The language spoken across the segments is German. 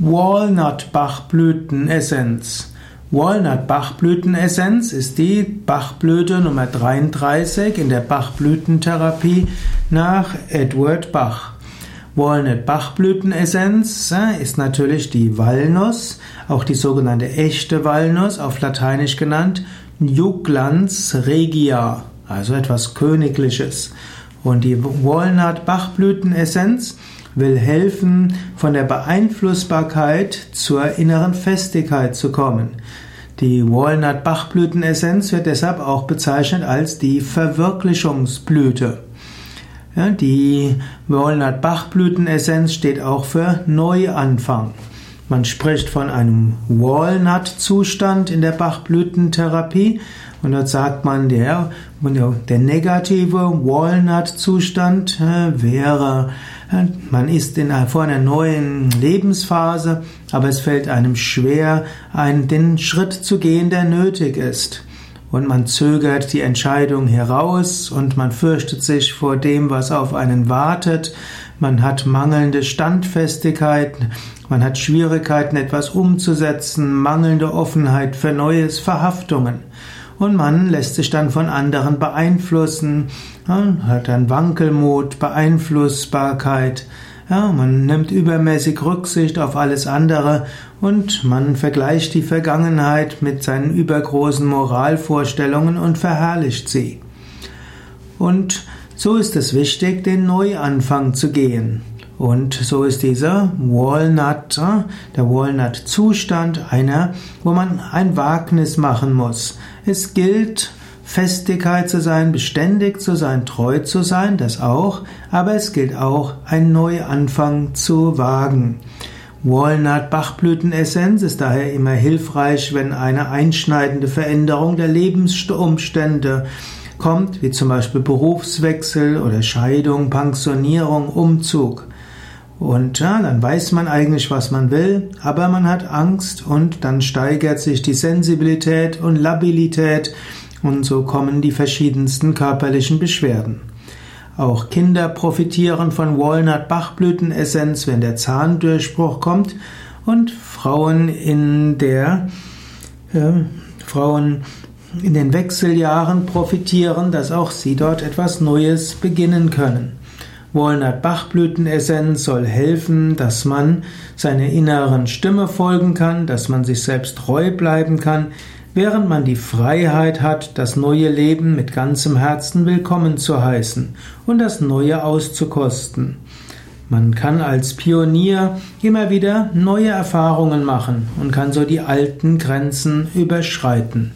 Walnut Bachblütenessenz. Walnut Bachblütenessenz ist die Bachblüte Nummer 33 in der Bachblütentherapie nach Edward Bach. Walnut Bachblütenessenz äh, ist natürlich die Walnuss, auch die sogenannte echte Walnuss, auf Lateinisch genannt Juglans regia, also etwas Königliches. Und die Walnut Bachblütenessenz will helfen, von der Beeinflussbarkeit zur inneren Festigkeit zu kommen. Die Walnut-Bachblütenessenz wird deshalb auch bezeichnet als die Verwirklichungsblüte. Ja, die Walnut-Bachblütenessenz steht auch für Neuanfang. Man spricht von einem Walnut-Zustand in der Bachblütentherapie und dort sagt man, der, der negative Walnut-Zustand äh, wäre, man ist in, vor einer neuen Lebensphase, aber es fällt einem schwer, einen, den Schritt zu gehen, der nötig ist. Und man zögert die Entscheidung heraus und man fürchtet sich vor dem, was auf einen wartet. Man hat mangelnde Standfestigkeit, man hat Schwierigkeiten, etwas umzusetzen, mangelnde Offenheit für Neues, Verhaftungen. Und man lässt sich dann von anderen beeinflussen, hat dann Wankelmut, Beeinflussbarkeit, ja, man nimmt übermäßig Rücksicht auf alles andere und man vergleicht die Vergangenheit mit seinen übergroßen Moralvorstellungen und verherrlicht sie. Und so ist es wichtig, den Neuanfang zu gehen. Und so ist dieser Walnut, der Walnut-Zustand einer, wo man ein Wagnis machen muss. Es gilt, Festigkeit zu sein, beständig zu sein, treu zu sein, das auch, aber es gilt auch, einen Neuanfang zu wagen. Walnut Bachblütenessenz ist daher immer hilfreich, wenn eine einschneidende Veränderung der Lebensumstände kommt, wie zum Beispiel Berufswechsel oder Scheidung, Pensionierung, Umzug. Und ja, dann weiß man eigentlich, was man will, aber man hat Angst und dann steigert sich die Sensibilität und Labilität und so kommen die verschiedensten körperlichen Beschwerden. Auch Kinder profitieren von Walnut-Bachblütenessenz, wenn der Zahndurchbruch kommt und Frauen in der äh, Frauen in den Wechseljahren profitieren, dass auch sie dort etwas Neues beginnen können. Walnut-Bachblütenessenz soll helfen, dass man seiner inneren Stimme folgen kann, dass man sich selbst treu bleiben kann, während man die Freiheit hat, das neue Leben mit ganzem Herzen willkommen zu heißen und das Neue auszukosten. Man kann als Pionier immer wieder neue Erfahrungen machen und kann so die alten Grenzen überschreiten.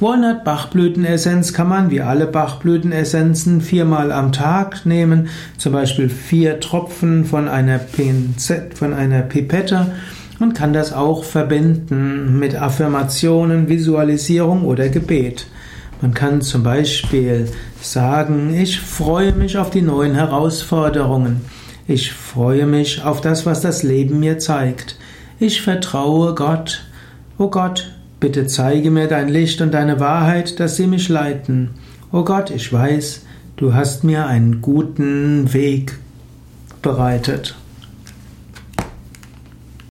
Walnut Bachblütenessenz kann man wie alle Bachblütenessenzen viermal am Tag nehmen, zum Beispiel vier Tropfen von einer, Pinzette, von einer Pipette und kann das auch verbinden mit Affirmationen, Visualisierung oder Gebet. Man kann zum Beispiel sagen, ich freue mich auf die neuen Herausforderungen. Ich freue mich auf das, was das Leben mir zeigt. Ich vertraue Gott. Oh Gott, Bitte zeige mir dein Licht und deine Wahrheit, dass sie mich leiten. O oh Gott, ich weiß, du hast mir einen guten Weg bereitet.